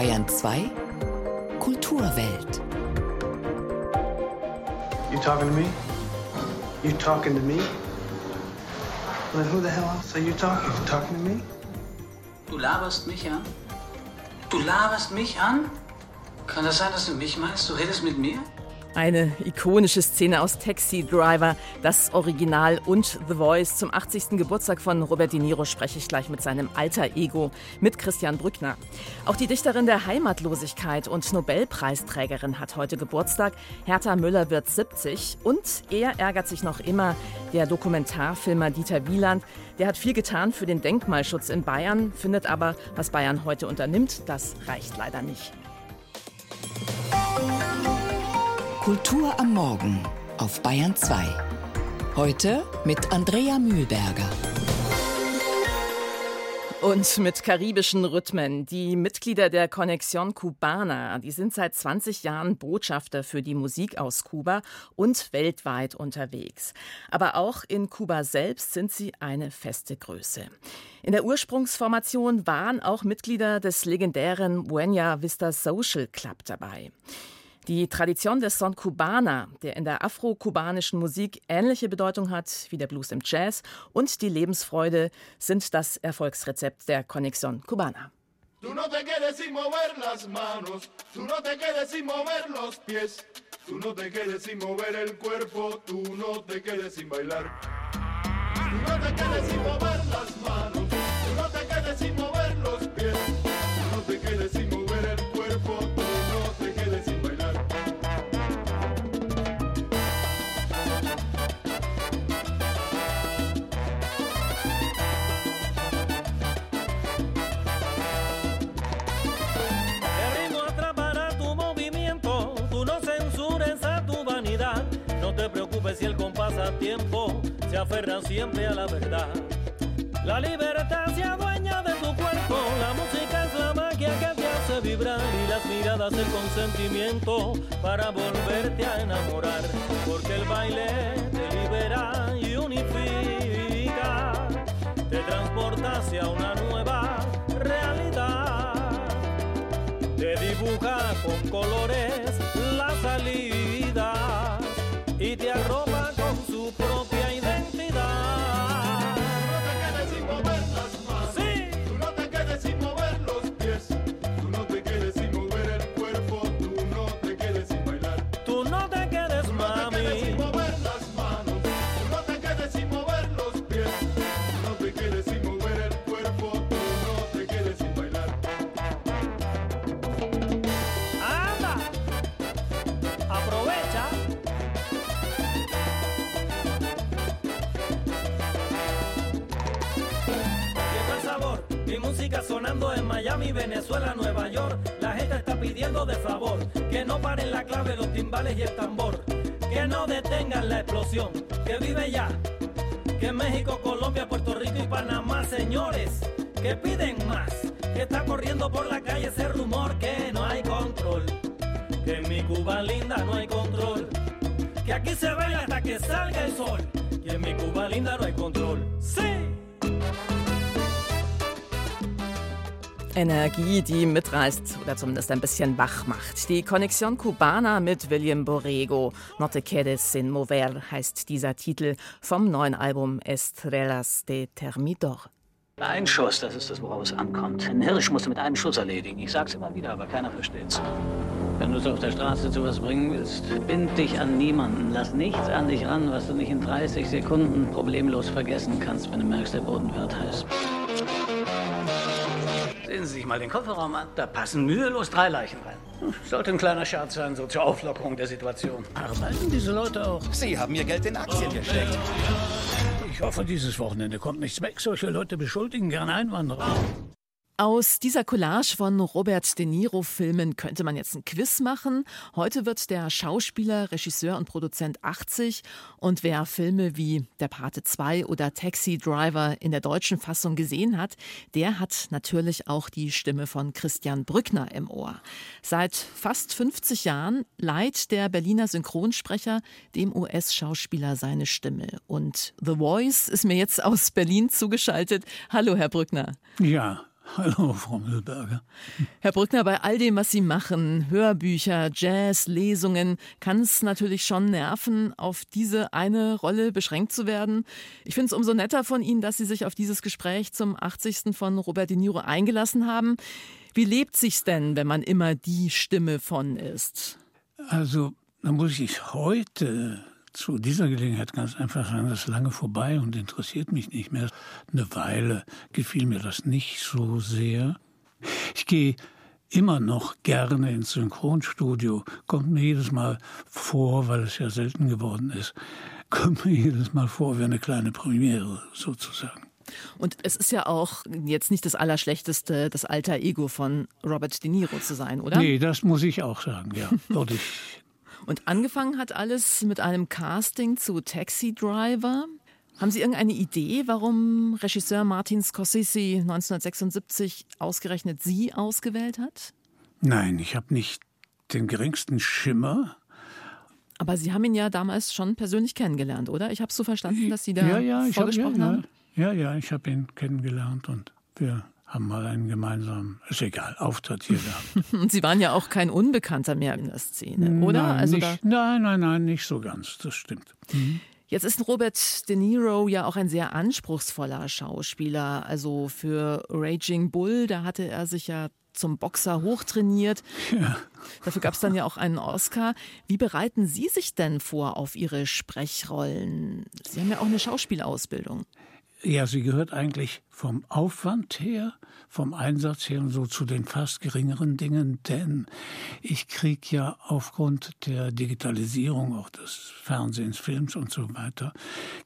Bayern 2 Kulturwelt. You talking to me? You talking to me? Well, who the hell else are you talking? Talking to me? Du laberst mich an? Du laberst mich an? Kann das sein, dass du mich meinst? Du redest mit mir? Eine ikonische Szene aus Taxi Driver, das Original und The Voice. Zum 80. Geburtstag von Robert De Niro spreche ich gleich mit seinem alter Ego, mit Christian Brückner. Auch die Dichterin der Heimatlosigkeit und Nobelpreisträgerin hat heute Geburtstag. Hertha Müller wird 70 und er ärgert sich noch immer. Der Dokumentarfilmer Dieter Wieland, der hat viel getan für den Denkmalschutz in Bayern, findet aber, was Bayern heute unternimmt, das reicht leider nicht. Kultur am Morgen auf Bayern 2. Heute mit Andrea Mühlberger. Und mit karibischen Rhythmen. Die Mitglieder der Conexión Cubana, die sind seit 20 Jahren Botschafter für die Musik aus Kuba und weltweit unterwegs. Aber auch in Kuba selbst sind sie eine feste Größe. In der Ursprungsformation waren auch Mitglieder des legendären Buena Vista Social Club dabei. Die Tradition des Son Cubana, der in der afro-kubanischen Musik ähnliche Bedeutung hat wie der Blues im Jazz, und die Lebensfreude sind das Erfolgsrezept der Conexión Cubana. Tú no te quedes sin mover las manos, tú no te quedes sin mover los pies, tú no te quedes sin mover el cuerpo, tú no te quedes sin bailar. Tú no te quedes sin mover las manos, tiempo se aferra siempre a la verdad. La libertad se adueña de tu cuerpo, la música es la magia que te hace vibrar y las miradas el consentimiento para volverte a enamorar. Porque el baile te libera y unifica, te transporta hacia una nueva realidad te dibuja con colores la salida de favor que no paren la clave, los timbales y el tambor. Que no detengan la explosión, que vive ya. Que México, Colombia, Puerto Rico y Panamá, señores, que piden más. Que está corriendo por la calle ese rumor que no hay control. Que en mi Cuba linda no hay control. Que aquí se baila hasta que salga el sol. Que en mi Cuba linda no hay control. ¡Sí! Energie, die mitreißt oder zumindest ein bisschen wach macht. Die Conexión Cubana mit William Borrego. No te quedes sin mover heißt dieser Titel vom neuen Album Estrellas de Termidor. Ein Schuss, das ist das, worauf es ankommt. Ein Hirsch musst du mit einem Schuss erledigen. Ich sag's immer wieder, aber keiner versteht's. Wenn du es auf der Straße zu was bringen willst, bind dich an niemanden. Lass nichts an dich ran, was du nicht in 30 Sekunden problemlos vergessen kannst, wenn du merkst, der Boden wird heiß. Sehen Sie sich mal den Kofferraum an. Da passen mühelos drei Leichen rein. Hm, Sollte ein kleiner Scherz sein, so zur Auflockerung der Situation. Arbeiten diese Leute auch? Sie haben ihr Geld in Aktien gesteckt. Ich hoffe, dieses Wochenende kommt nichts weg. Solche Leute beschuldigen gern Einwanderer. Aus dieser Collage von Robert De Niro-Filmen könnte man jetzt ein Quiz machen. Heute wird der Schauspieler, Regisseur und Produzent 80 und wer Filme wie Der Pate 2 oder Taxi Driver in der deutschen Fassung gesehen hat, der hat natürlich auch die Stimme von Christian Brückner im Ohr. Seit fast 50 Jahren leiht der Berliner Synchronsprecher dem US-Schauspieler seine Stimme. Und The Voice ist mir jetzt aus Berlin zugeschaltet. Hallo, Herr Brückner. Ja, Hallo, Frau Mühlberger. Herr Brückner, bei all dem, was Sie machen, Hörbücher, Jazz, Lesungen, kann es natürlich schon nerven, auf diese eine Rolle beschränkt zu werden. Ich finde es umso netter von Ihnen, dass Sie sich auf dieses Gespräch zum 80. von Robert De Niro eingelassen haben. Wie lebt sich's denn, wenn man immer die Stimme von ist? Also, da muss ich heute zu dieser Gelegenheit ganz einfach sagen, das ist lange vorbei und interessiert mich nicht mehr. Eine Weile gefiel mir das nicht so sehr. Ich gehe immer noch gerne ins Synchronstudio. Kommt mir jedes Mal vor, weil es ja selten geworden ist, kommt mir jedes Mal vor wie eine kleine Premiere sozusagen. Und es ist ja auch jetzt nicht das Allerschlechteste, das alter Ego von Robert De Niro zu sein, oder? Nee, das muss ich auch sagen, ja. Würde ich und angefangen hat alles mit einem Casting zu Taxi Driver. Haben Sie irgendeine Idee, warum Regisseur Martin Scorsese 1976 ausgerechnet Sie ausgewählt hat? Nein, ich habe nicht den geringsten Schimmer. Aber Sie haben ihn ja damals schon persönlich kennengelernt, oder? Ich habe so verstanden, dass Sie da ja, ja, vorgesprochen hab, haben. Ja, ja, ich habe ihn kennengelernt und wir haben mal einen gemeinsamen, ist egal, Auftritt hier gehabt. Und Sie waren ja auch kein Unbekannter mehr in der Szene, oder? Nein, also nicht, nein, nein, nein, nicht so ganz, das stimmt. Mhm. Jetzt ist Robert De Niro ja auch ein sehr anspruchsvoller Schauspieler. Also für Raging Bull, da hatte er sich ja zum Boxer hochtrainiert. Ja. Dafür gab es dann ja auch einen Oscar. Wie bereiten Sie sich denn vor auf Ihre Sprechrollen? Sie haben ja auch eine Schauspielausbildung. Ja, sie gehört eigentlich vom Aufwand her, vom Einsatz her und so zu den fast geringeren Dingen, denn ich kriege ja aufgrund der Digitalisierung auch des Fernsehens, Films und so weiter,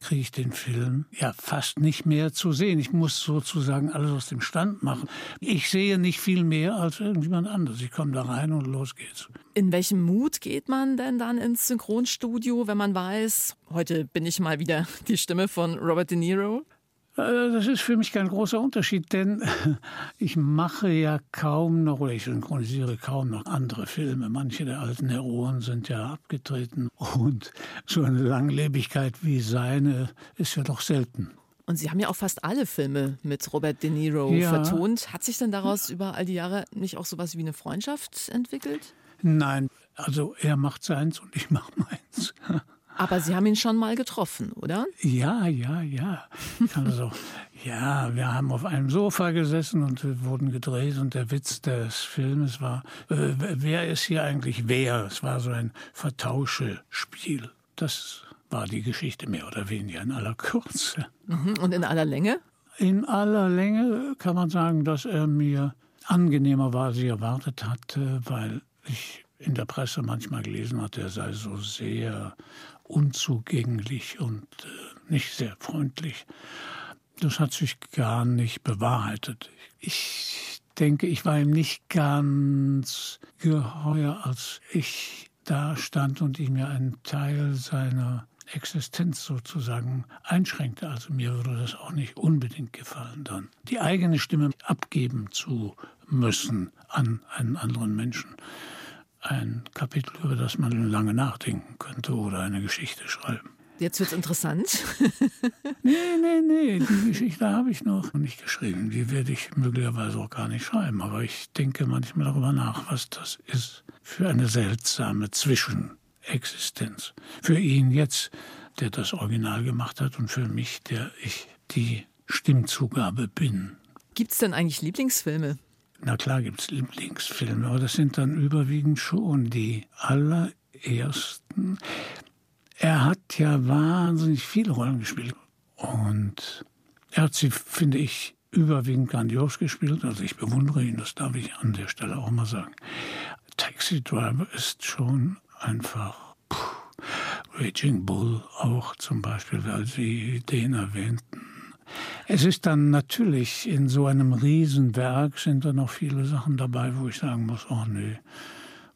kriege ich den Film ja fast nicht mehr zu sehen. Ich muss sozusagen alles aus dem Stand machen. Ich sehe nicht viel mehr als irgendjemand anderes. Ich komme da rein und los geht's. In welchem Mut geht man denn dann ins Synchronstudio, wenn man weiß, heute bin ich mal wieder die Stimme von Robert De Niro? Äh, das ist für mich kein großer Unterschied, denn ich mache ja kaum noch oder ich synchronisiere kaum noch andere Filme. Manche der alten Heroen sind ja abgetreten und so eine Langlebigkeit wie seine ist ja doch selten. Und Sie haben ja auch fast alle Filme mit Robert De Niro ja. vertont. Hat sich denn daraus über all die Jahre nicht auch sowas wie eine Freundschaft entwickelt? Nein, also er macht seins und ich mache meins. Aber Sie haben ihn schon mal getroffen, oder? Ja, ja, ja. Also, ja, wir haben auf einem Sofa gesessen und wurden gedreht und der Witz des Filmes war, äh, wer ist hier eigentlich wer? Es war so ein Vertauschespiel. Das war die Geschichte mehr oder weniger in aller Kürze. Mhm. Und in aller Länge? In aller Länge kann man sagen, dass er mir angenehmer war, als ich erwartet hatte, weil ich in der Presse manchmal gelesen hatte, er sei so sehr unzugänglich und äh, nicht sehr freundlich. Das hat sich gar nicht bewahrheitet. Ich denke, ich war ihm nicht ganz geheuer, als ich da stand und ich mir einen Teil seiner Existenz sozusagen einschränkte. Also mir würde das auch nicht unbedingt gefallen, dann die eigene Stimme abgeben zu müssen an einen anderen Menschen ein Kapitel, über das man lange nachdenken könnte oder eine Geschichte schreiben. Jetzt wird es interessant. nee, nee, nee, die Geschichte habe ich noch nicht geschrieben. Die werde ich möglicherweise auch gar nicht schreiben. Aber ich denke manchmal darüber nach, was das ist für eine seltsame Zwischenexistenz. Für ihn jetzt, der das Original gemacht hat, und für mich, der ich die Stimmzugabe bin. Gibt es denn eigentlich Lieblingsfilme? Na klar gibt es Lieblingsfilme, aber das sind dann überwiegend schon die allerersten. Er hat ja wahnsinnig viele Rollen gespielt und er hat sie, finde ich, überwiegend grandios gespielt. Also ich bewundere ihn, das darf ich an der Stelle auch mal sagen. Taxi Driver ist schon einfach puh, Raging Bull auch zum Beispiel, weil Sie den erwähnten. Es ist dann natürlich in so einem Riesenwerk sind da noch viele Sachen dabei, wo ich sagen muss, oh nee,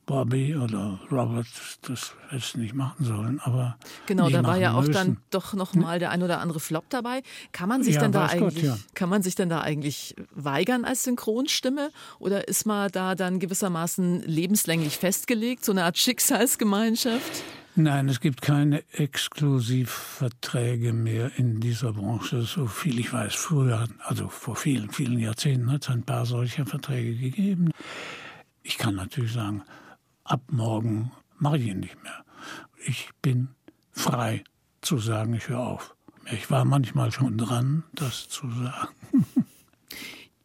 Bobby oder Robert das hätte es nicht machen sollen. Aber genau, da war ja auch müssen. dann doch noch mal der ein oder andere Flop dabei. Kann man sich ja, denn da eigentlich, Gott, ja. kann man sich denn da eigentlich weigern als Synchronstimme oder ist man da dann gewissermaßen lebenslänglich festgelegt, so eine Art Schicksalsgemeinschaft? Nein, es gibt keine Exklusivverträge mehr in dieser Branche, so viel ich weiß. Früher, also vor vielen, vielen Jahrzehnten hat es ein paar solcher Verträge gegeben. Ich kann natürlich sagen, ab morgen mache ich ihn nicht mehr. Ich bin frei zu sagen, ich höre auf. Ich war manchmal schon dran, das zu sagen.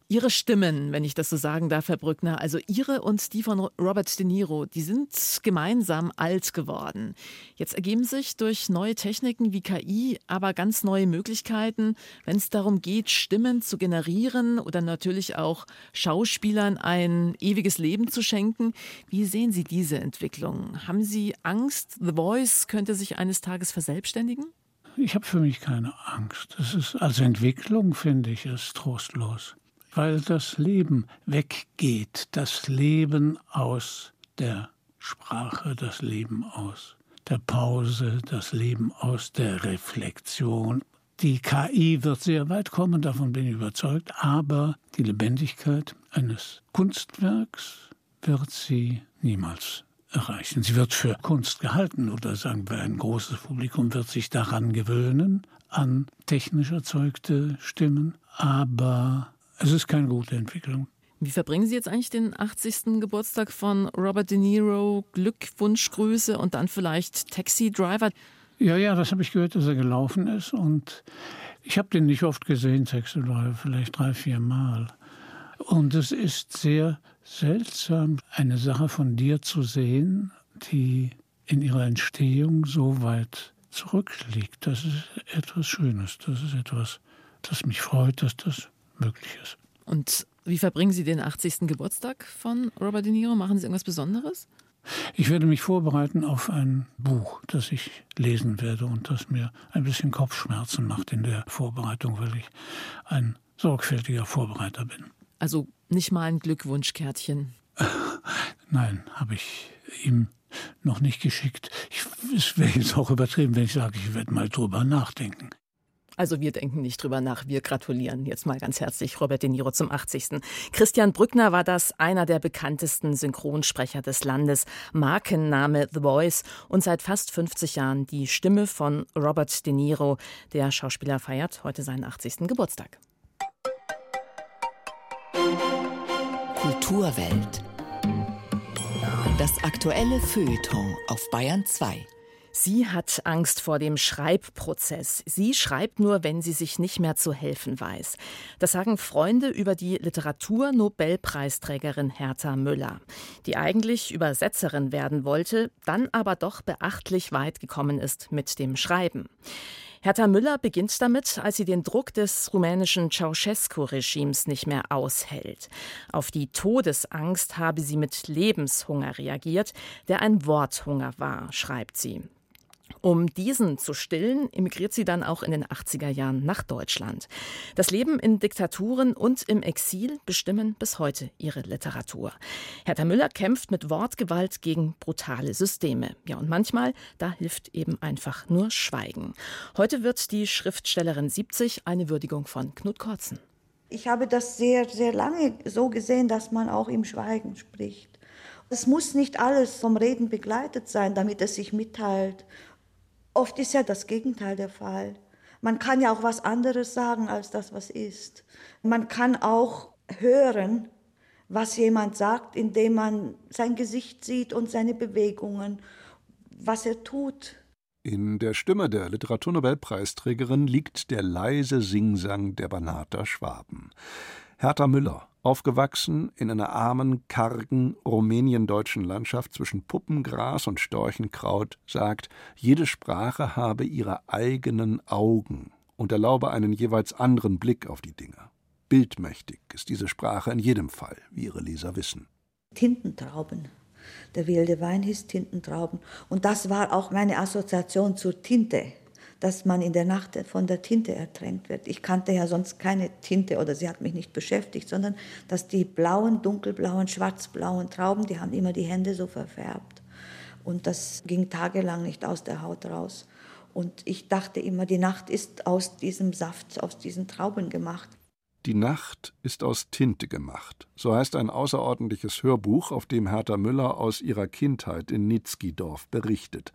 Ihre Stimmen, wenn ich das so sagen darf, Herr Brückner, also Ihre und die von Robert De Niro, die sind gemeinsam alt geworden. Jetzt ergeben sich durch neue Techniken wie KI aber ganz neue Möglichkeiten, wenn es darum geht, Stimmen zu generieren oder natürlich auch Schauspielern ein ewiges Leben zu schenken. Wie sehen Sie diese Entwicklung? Haben Sie Angst, The Voice könnte sich eines Tages verselbstständigen? Ich habe für mich keine Angst. Das ist als Entwicklung finde ich es trostlos weil das Leben weggeht, das Leben aus der Sprache, das Leben aus der Pause, das Leben aus der Reflexion. Die KI wird sehr weit kommen, davon bin ich überzeugt, aber die Lebendigkeit eines Kunstwerks wird sie niemals erreichen. Sie wird für Kunst gehalten oder sagen wir, ein großes Publikum wird sich daran gewöhnen, an technisch erzeugte Stimmen, aber es ist keine gute Entwicklung. Wie verbringen Sie jetzt eigentlich den 80. Geburtstag von Robert De Niro? Glückwunschgrüße und dann vielleicht Taxi Driver? Ja, ja, das habe ich gehört, dass er gelaufen ist. Und ich habe den nicht oft gesehen, Taxi Driver, vielleicht drei, vier Mal. Und es ist sehr seltsam, eine Sache von dir zu sehen, die in ihrer Entstehung so weit zurückliegt. Das ist etwas Schönes. Das ist etwas, das mich freut, dass das möglich ist. Und wie verbringen Sie den 80. Geburtstag von Robert De Niro? Machen Sie irgendwas Besonderes? Ich werde mich vorbereiten auf ein Buch, das ich lesen werde und das mir ein bisschen Kopfschmerzen macht in der Vorbereitung, weil ich ein sorgfältiger Vorbereiter bin. Also nicht mal ein Glückwunschkärtchen? Nein, habe ich ihm noch nicht geschickt. Ich, es wäre jetzt auch übertrieben, wenn ich sage, ich werde mal drüber nachdenken. Also wir denken nicht drüber nach. Wir gratulieren jetzt mal ganz herzlich Robert De Niro zum 80. Christian Brückner war das einer der bekanntesten Synchronsprecher des Landes. Markenname The Voice und seit fast 50 Jahren die Stimme von Robert De Niro. Der Schauspieler feiert heute seinen 80. Geburtstag. Kulturwelt. Das aktuelle Feuilleton auf Bayern 2. Sie hat Angst vor dem Schreibprozess. Sie schreibt nur, wenn sie sich nicht mehr zu helfen weiß. Das sagen Freunde über die Literatur-Nobelpreisträgerin Hertha Müller, die eigentlich Übersetzerin werden wollte, dann aber doch beachtlich weit gekommen ist mit dem Schreiben. Hertha Müller beginnt damit, als sie den Druck des rumänischen Ceausescu-Regimes nicht mehr aushält. Auf die Todesangst habe sie mit Lebenshunger reagiert, der ein Worthunger war, schreibt sie. Um diesen zu stillen, emigriert sie dann auch in den 80er Jahren nach Deutschland. Das Leben in Diktaturen und im Exil bestimmen bis heute ihre Literatur. Hertha Müller kämpft mit Wortgewalt gegen brutale Systeme. Ja, und manchmal, da hilft eben einfach nur Schweigen. Heute wird die Schriftstellerin 70 eine Würdigung von Knut Kortzen. Ich habe das sehr, sehr lange so gesehen, dass man auch im Schweigen spricht. Es muss nicht alles vom Reden begleitet sein, damit es sich mitteilt Oft ist ja das Gegenteil der Fall. Man kann ja auch was anderes sagen als das, was ist. Man kann auch hören, was jemand sagt, indem man sein Gesicht sieht und seine Bewegungen, was er tut. In der Stimme der Literaturnobelpreisträgerin liegt der leise Singsang der Banater Schwaben. Hertha Müller, Aufgewachsen in einer armen, kargen, rumäniendeutschen Landschaft zwischen Puppengras und Storchenkraut, sagt, jede Sprache habe ihre eigenen Augen und erlaube einen jeweils anderen Blick auf die Dinge. Bildmächtig ist diese Sprache in jedem Fall, wie ihre Leser wissen. Tintentrauben. Der wilde Wein hieß Tintentrauben. Und das war auch meine Assoziation zur Tinte dass man in der Nacht von der Tinte ertränkt wird. Ich kannte ja sonst keine Tinte oder sie hat mich nicht beschäftigt, sondern dass die blauen, dunkelblauen, schwarzblauen Trauben, die haben immer die Hände so verfärbt. Und das ging tagelang nicht aus der Haut raus. Und ich dachte immer, die Nacht ist aus diesem Saft, aus diesen Trauben gemacht. Die Nacht ist aus Tinte gemacht. So heißt ein außerordentliches Hörbuch, auf dem Hertha Müller aus ihrer Kindheit in Nitzkidorf berichtet.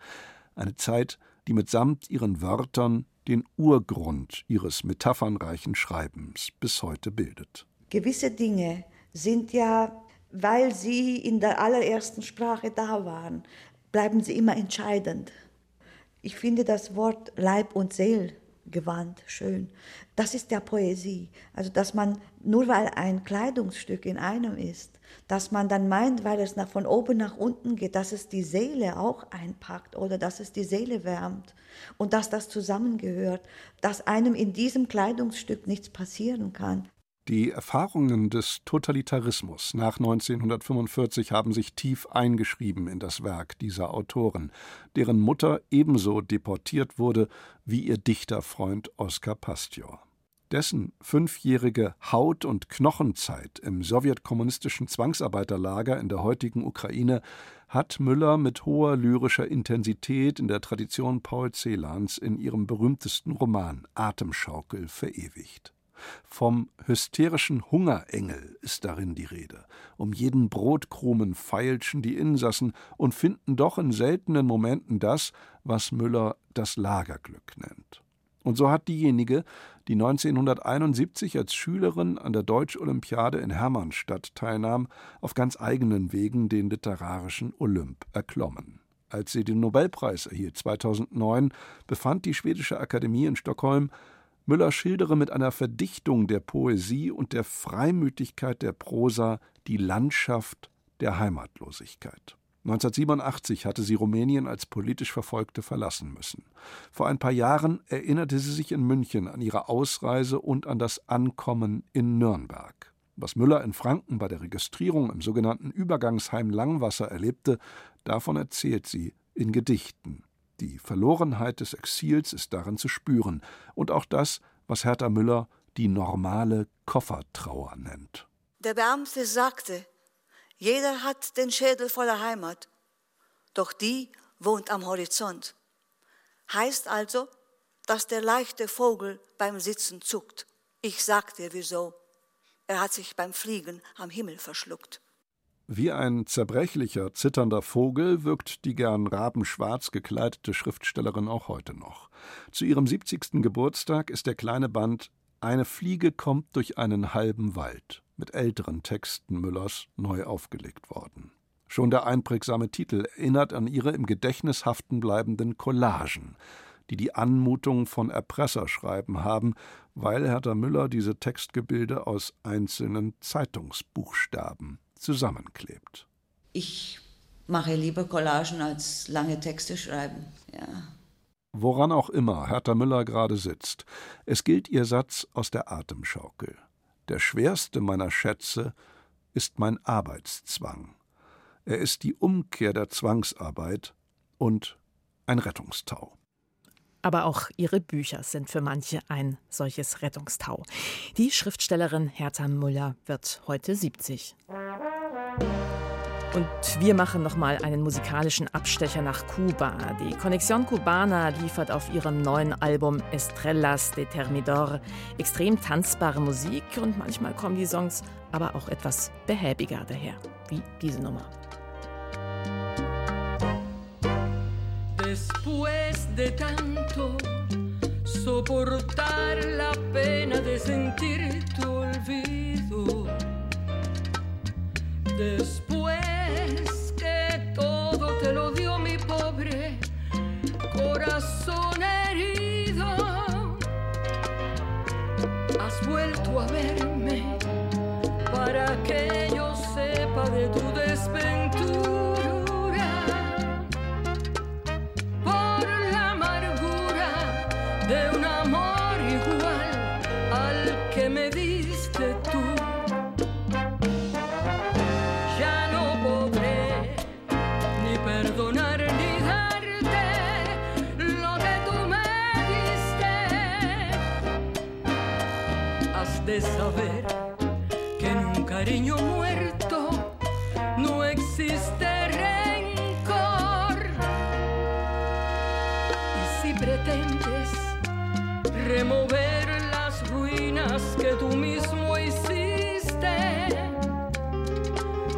Eine Zeit, die mitsamt ihren Wörtern den Urgrund ihres metaphernreichen Schreibens bis heute bildet. Gewisse Dinge sind ja, weil sie in der allerersten Sprache da waren, bleiben sie immer entscheidend. Ich finde das Wort Leib und Seel gewandt schön. Das ist der Poesie. Also, dass man, nur weil ein Kleidungsstück in einem ist, dass man dann meint, weil es nach, von oben nach unten geht, dass es die Seele auch einpackt oder dass es die Seele wärmt und dass das zusammengehört, dass einem in diesem Kleidungsstück nichts passieren kann. Die Erfahrungen des Totalitarismus nach 1945 haben sich tief eingeschrieben in das Werk dieser Autoren, deren Mutter ebenso deportiert wurde wie ihr Dichterfreund Oskar Pastior. Dessen fünfjährige Haut- und Knochenzeit im sowjetkommunistischen Zwangsarbeiterlager in der heutigen Ukraine hat Müller mit hoher lyrischer Intensität in der Tradition Paul Celans in ihrem berühmtesten Roman Atemschaukel verewigt. Vom hysterischen Hungerengel ist darin die Rede. Um jeden Brotkrumen feilschen die Insassen und finden doch in seltenen Momenten das, was Müller das Lagerglück nennt. Und so hat diejenige, die 1971 als Schülerin an der Deutsch-Olympiade in Hermannstadt teilnahm, auf ganz eigenen Wegen den literarischen Olymp erklommen. Als sie den Nobelpreis erhielt 2009, befand die Schwedische Akademie in Stockholm, Müller schildere mit einer Verdichtung der Poesie und der Freimütigkeit der Prosa die Landschaft der Heimatlosigkeit. 1987 hatte sie Rumänien als politisch Verfolgte verlassen müssen. Vor ein paar Jahren erinnerte sie sich in München an ihre Ausreise und an das Ankommen in Nürnberg. Was Müller in Franken bei der Registrierung im sogenannten Übergangsheim Langwasser erlebte, davon erzählt sie in Gedichten. Die Verlorenheit des Exils ist darin zu spüren und auch das, was Hertha Müller die normale Koffertrauer nennt. Der Beamte sagte, jeder hat den Schädel voller Heimat, doch die wohnt am Horizont. Heißt also, dass der leichte Vogel beim Sitzen zuckt. Ich sag dir wieso. Er hat sich beim Fliegen am Himmel verschluckt. Wie ein zerbrechlicher, zitternder Vogel wirkt die gern rabenschwarz gekleidete Schriftstellerin auch heute noch. Zu ihrem 70. Geburtstag ist der kleine Band Eine Fliege kommt durch einen halben Wald mit älteren Texten Müllers neu aufgelegt worden. Schon der einprägsame Titel erinnert an ihre im Gedächtnis haften bleibenden Collagen, die die Anmutung von Erpresserschreiben haben, weil Hertha Müller diese Textgebilde aus einzelnen Zeitungsbuchstaben zusammenklebt. Ich mache lieber Collagen als lange Texte schreiben, ja. Woran auch immer Hertha Müller gerade sitzt, es gilt ihr Satz aus der Atemschaukel. Der schwerste meiner Schätze ist mein Arbeitszwang. Er ist die Umkehr der Zwangsarbeit und ein Rettungstau. Aber auch ihre Bücher sind für manche ein solches Rettungstau. Die Schriftstellerin Hertha Müller wird heute 70. Und wir machen nochmal einen musikalischen Abstecher nach Kuba. Die Conexión Cubana liefert auf ihrem neuen Album Estrellas de Termidor extrem tanzbare Musik und manchmal kommen die Songs aber auch etwas behäbiger daher, wie diese Nummer. Después de tanto soportar la pena de sentir tu olvido. Después que todo te lo dio mi pobre corazón herido, has vuelto a verme para que yo sepa de tu desventura. Que tú mismo hiciste,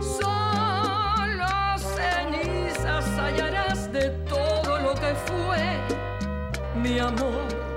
solo cenizas hallarás de todo lo que fue mi amor.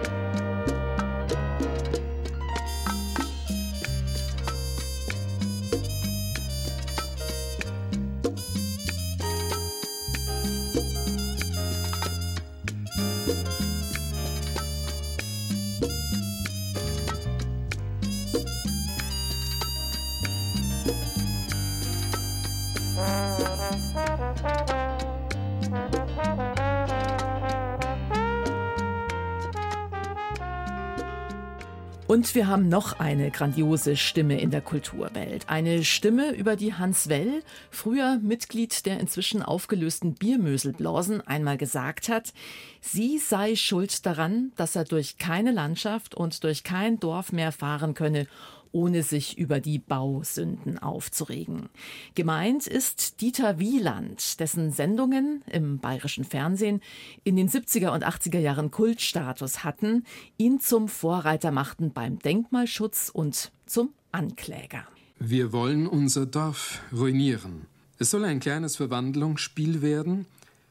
Und wir haben noch eine grandiose Stimme in der Kulturwelt. Eine Stimme, über die Hans Well, früher Mitglied der inzwischen aufgelösten Biermöselblasen, einmal gesagt hat, sie sei schuld daran, dass er durch keine Landschaft und durch kein Dorf mehr fahren könne, ohne sich über die Bausünden aufzuregen. Gemeint ist Dieter Wieland, dessen Sendungen im bayerischen Fernsehen in den 70er und 80er Jahren Kultstatus hatten, ihn zum Vorreiter machten beim Denkmalschutz und zum Ankläger. Wir wollen unser Dorf ruinieren. Es soll ein kleines Verwandlungsspiel werden,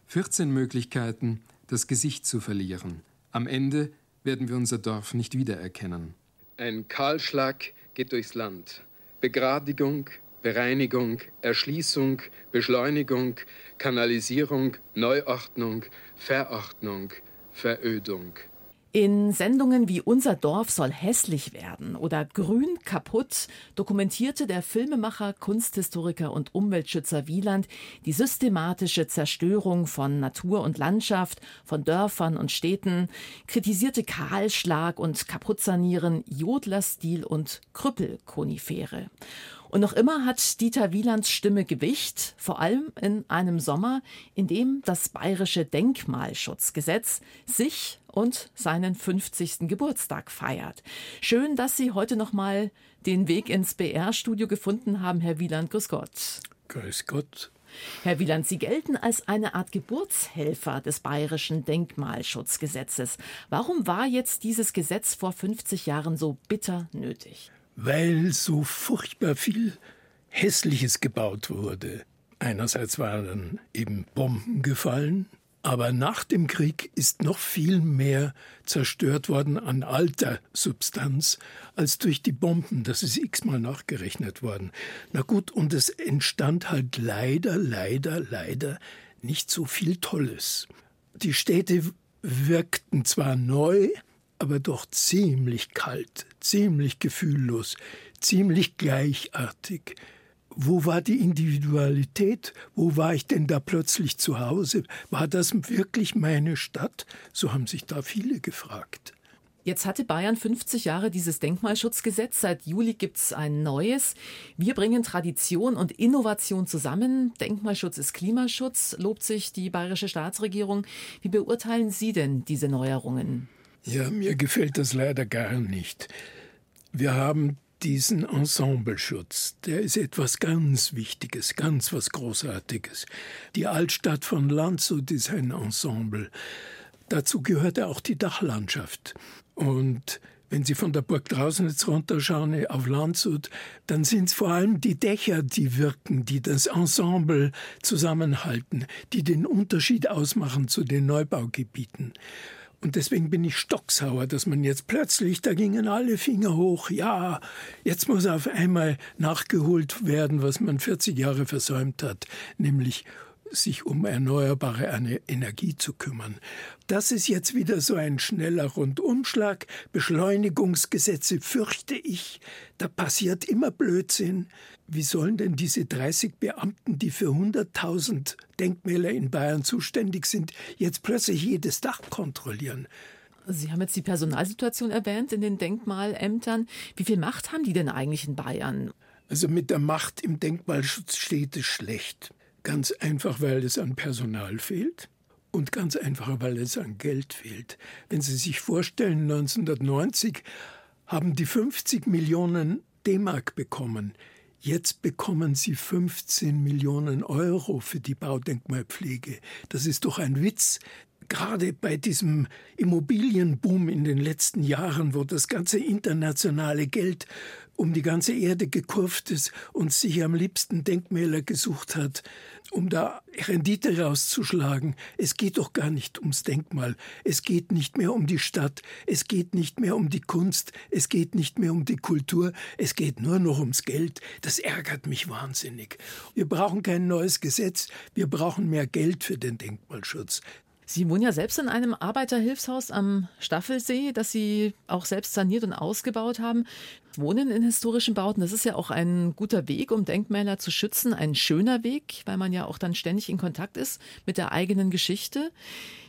14 Möglichkeiten, das Gesicht zu verlieren. Am Ende werden wir unser Dorf nicht wiedererkennen. Ein Kahlschlag geht durchs Land. Begradigung, Bereinigung, Erschließung, Beschleunigung, Kanalisierung, Neuordnung, Verordnung, Verödung. In Sendungen wie Unser Dorf soll hässlich werden oder Grün kaputt dokumentierte der Filmemacher, Kunsthistoriker und Umweltschützer Wieland die systematische Zerstörung von Natur und Landschaft, von Dörfern und Städten, kritisierte Kahlschlag und Kaputtsanieren, Jodlerstil und Krüppelkonifere. Und noch immer hat Dieter Wielands Stimme Gewicht, vor allem in einem Sommer, in dem das bayerische Denkmalschutzgesetz sich und seinen 50. Geburtstag feiert. Schön, dass Sie heute noch mal den Weg ins BR-Studio gefunden haben, Herr Wieland. Grüß Gott. Grüß Gott. Herr Wieland, Sie gelten als eine Art Geburtshelfer des bayerischen Denkmalschutzgesetzes. Warum war jetzt dieses Gesetz vor 50 Jahren so bitter nötig? weil so furchtbar viel Hässliches gebaut wurde. Einerseits waren eben Bomben gefallen, aber nach dem Krieg ist noch viel mehr zerstört worden an alter Substanz als durch die Bomben. Das ist x-mal nachgerechnet worden. Na gut, und es entstand halt leider, leider, leider nicht so viel Tolles. Die Städte wirkten zwar neu, aber doch ziemlich kalt, ziemlich gefühllos, ziemlich gleichartig. Wo war die Individualität? Wo war ich denn da plötzlich zu Hause? War das wirklich meine Stadt? So haben sich da viele gefragt. Jetzt hatte Bayern 50 Jahre dieses Denkmalschutzgesetz. Seit Juli gibt es ein neues. Wir bringen Tradition und Innovation zusammen. Denkmalschutz ist Klimaschutz, lobt sich die bayerische Staatsregierung. Wie beurteilen Sie denn diese Neuerungen? Ja, mir gefällt das leider gar nicht. Wir haben diesen Ensembleschutz, der ist etwas ganz Wichtiges, ganz was Großartiges. Die Altstadt von Landshut ist ein Ensemble. Dazu gehört auch die Dachlandschaft. Und wenn Sie von der Burg Drausnitz runterschauen auf Landshut, dann sind es vor allem die Dächer, die wirken, die das Ensemble zusammenhalten, die den Unterschied ausmachen zu den Neubaugebieten. Und deswegen bin ich stocksauer, dass man jetzt plötzlich, da gingen alle Finger hoch, ja, jetzt muss auf einmal nachgeholt werden, was man 40 Jahre versäumt hat, nämlich sich um erneuerbare Energie zu kümmern. Das ist jetzt wieder so ein schneller Rundumschlag. Beschleunigungsgesetze fürchte ich. Da passiert immer Blödsinn. Wie sollen denn diese 30 Beamten, die für 100.000 Denkmäler in Bayern zuständig sind, jetzt plötzlich jedes Dach kontrollieren? Sie haben jetzt die Personalsituation erwähnt in den Denkmalämtern. Wie viel Macht haben die denn eigentlich in Bayern? Also mit der Macht im Denkmalschutz steht es schlecht. Ganz einfach, weil es an Personal fehlt und ganz einfach, weil es an Geld fehlt. Wenn Sie sich vorstellen, 1990 haben die 50 Millionen D-Mark bekommen. Jetzt bekommen sie 15 Millionen Euro für die Baudenkmalpflege. Das ist doch ein Witz. gerade bei diesem Immobilienboom in den letzten Jahren, wo das ganze internationale Geld um die ganze Erde gekurft ist und sich am liebsten Denkmäler gesucht hat, um da Rendite rauszuschlagen. Es geht doch gar nicht ums Denkmal. Es geht nicht mehr um die Stadt. Es geht nicht mehr um die Kunst. Es geht nicht mehr um die Kultur. Es geht nur noch ums Geld. Das ärgert mich wahnsinnig. Wir brauchen kein neues Gesetz. Wir brauchen mehr Geld für den Denkmalschutz. Sie wohnen ja selbst in einem Arbeiterhilfshaus am Staffelsee, das Sie auch selbst saniert und ausgebaut haben. Wohnen in historischen Bauten, das ist ja auch ein guter Weg, um Denkmäler zu schützen, ein schöner Weg, weil man ja auch dann ständig in Kontakt ist mit der eigenen Geschichte.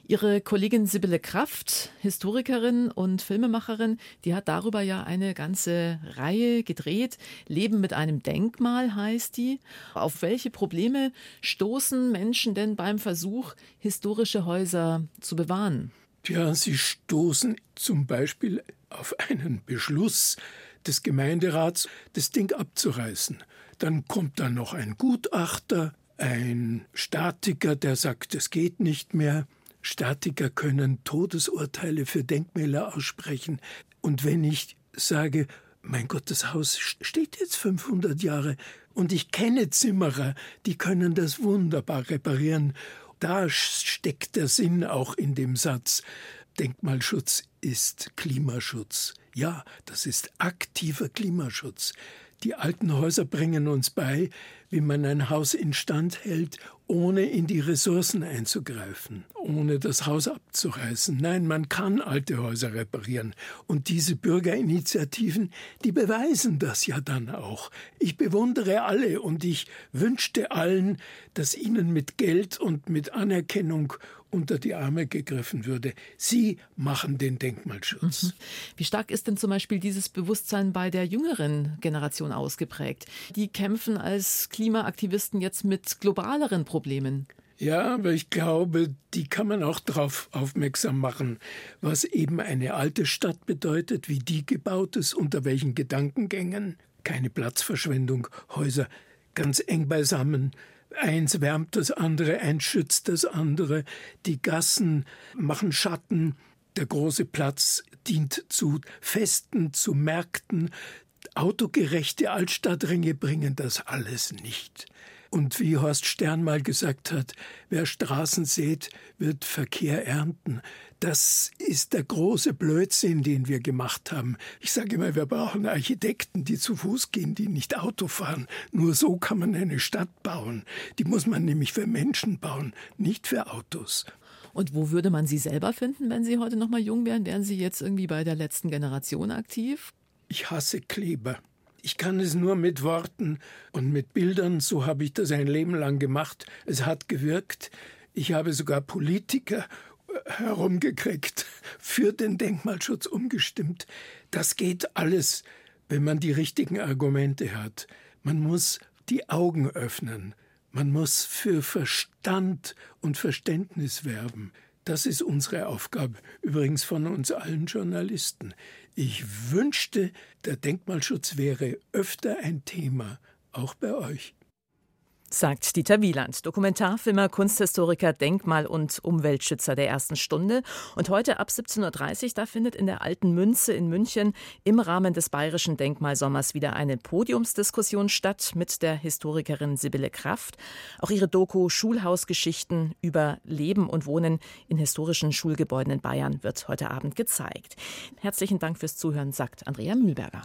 Ihre Kollegin Sibylle Kraft, Historikerin und Filmemacherin, die hat darüber ja eine ganze Reihe gedreht. Leben mit einem Denkmal heißt die. Auf welche Probleme stoßen Menschen denn beim Versuch, historische Häuser zu bewahren? Ja, sie stoßen zum Beispiel auf einen Beschluss des Gemeinderats, das Ding abzureißen. Dann kommt da noch ein Gutachter, ein Statiker, der sagt, es geht nicht mehr. Statiker können Todesurteile für Denkmäler aussprechen. Und wenn ich sage, mein Gott, das Haus steht jetzt 500 Jahre und ich kenne Zimmerer, die können das wunderbar reparieren. Da steckt der Sinn auch in dem Satz. Denkmalschutz ist Klimaschutz. Ja, das ist aktiver Klimaschutz. Die alten Häuser bringen uns bei, wie man ein Haus instand hält, ohne in die Ressourcen einzugreifen, ohne das Haus abzureißen. Nein, man kann alte Häuser reparieren. Und diese Bürgerinitiativen, die beweisen das ja dann auch. Ich bewundere alle und ich wünschte allen, dass ihnen mit Geld und mit Anerkennung unter die Arme gegriffen würde. Sie machen den Denkmalschutz. Mhm. Wie stark ist denn zum Beispiel dieses Bewusstsein bei der jüngeren Generation ausgeprägt? Die kämpfen als Klimaaktivisten jetzt mit globaleren Problemen. Ja, aber ich glaube, die kann man auch darauf aufmerksam machen, was eben eine alte Stadt bedeutet, wie die gebaut ist, unter welchen Gedankengängen. Keine Platzverschwendung, Häuser ganz eng beisammen, Eins wärmt das andere, eins schützt das andere. Die Gassen machen Schatten. Der große Platz dient zu Festen, zu Märkten. Autogerechte Altstadtringe bringen das alles nicht. Und wie Horst Stern mal gesagt hat, wer Straßen sät, wird Verkehr ernten. Das ist der große Blödsinn, den wir gemacht haben. Ich sage immer, wir brauchen Architekten, die zu Fuß gehen, die nicht Auto fahren. Nur so kann man eine Stadt bauen. Die muss man nämlich für Menschen bauen, nicht für Autos. Und wo würde man Sie selber finden, wenn Sie heute noch mal jung wären? Wären Sie jetzt irgendwie bei der letzten Generation aktiv? Ich hasse Kleber. Ich kann es nur mit Worten und mit Bildern, so habe ich das ein Leben lang gemacht. Es hat gewirkt. Ich habe sogar Politiker herumgekriegt, für den Denkmalschutz umgestimmt. Das geht alles, wenn man die richtigen Argumente hat. Man muss die Augen öffnen. Man muss für Verstand und Verständnis werben. Das ist unsere Aufgabe, übrigens von uns allen Journalisten. Ich wünschte, der Denkmalschutz wäre öfter ein Thema, auch bei euch sagt Dieter Wieland, Dokumentarfilmer, Kunsthistoriker, Denkmal- und Umweltschützer der ersten Stunde. Und heute ab 17.30 Uhr, da findet in der Alten Münze in München im Rahmen des Bayerischen Denkmalsommers wieder eine Podiumsdiskussion statt mit der Historikerin Sibylle Kraft. Auch ihre Doku Schulhausgeschichten über Leben und Wohnen in historischen Schulgebäuden in Bayern wird heute Abend gezeigt. Herzlichen Dank fürs Zuhören, sagt Andrea Mühlberger.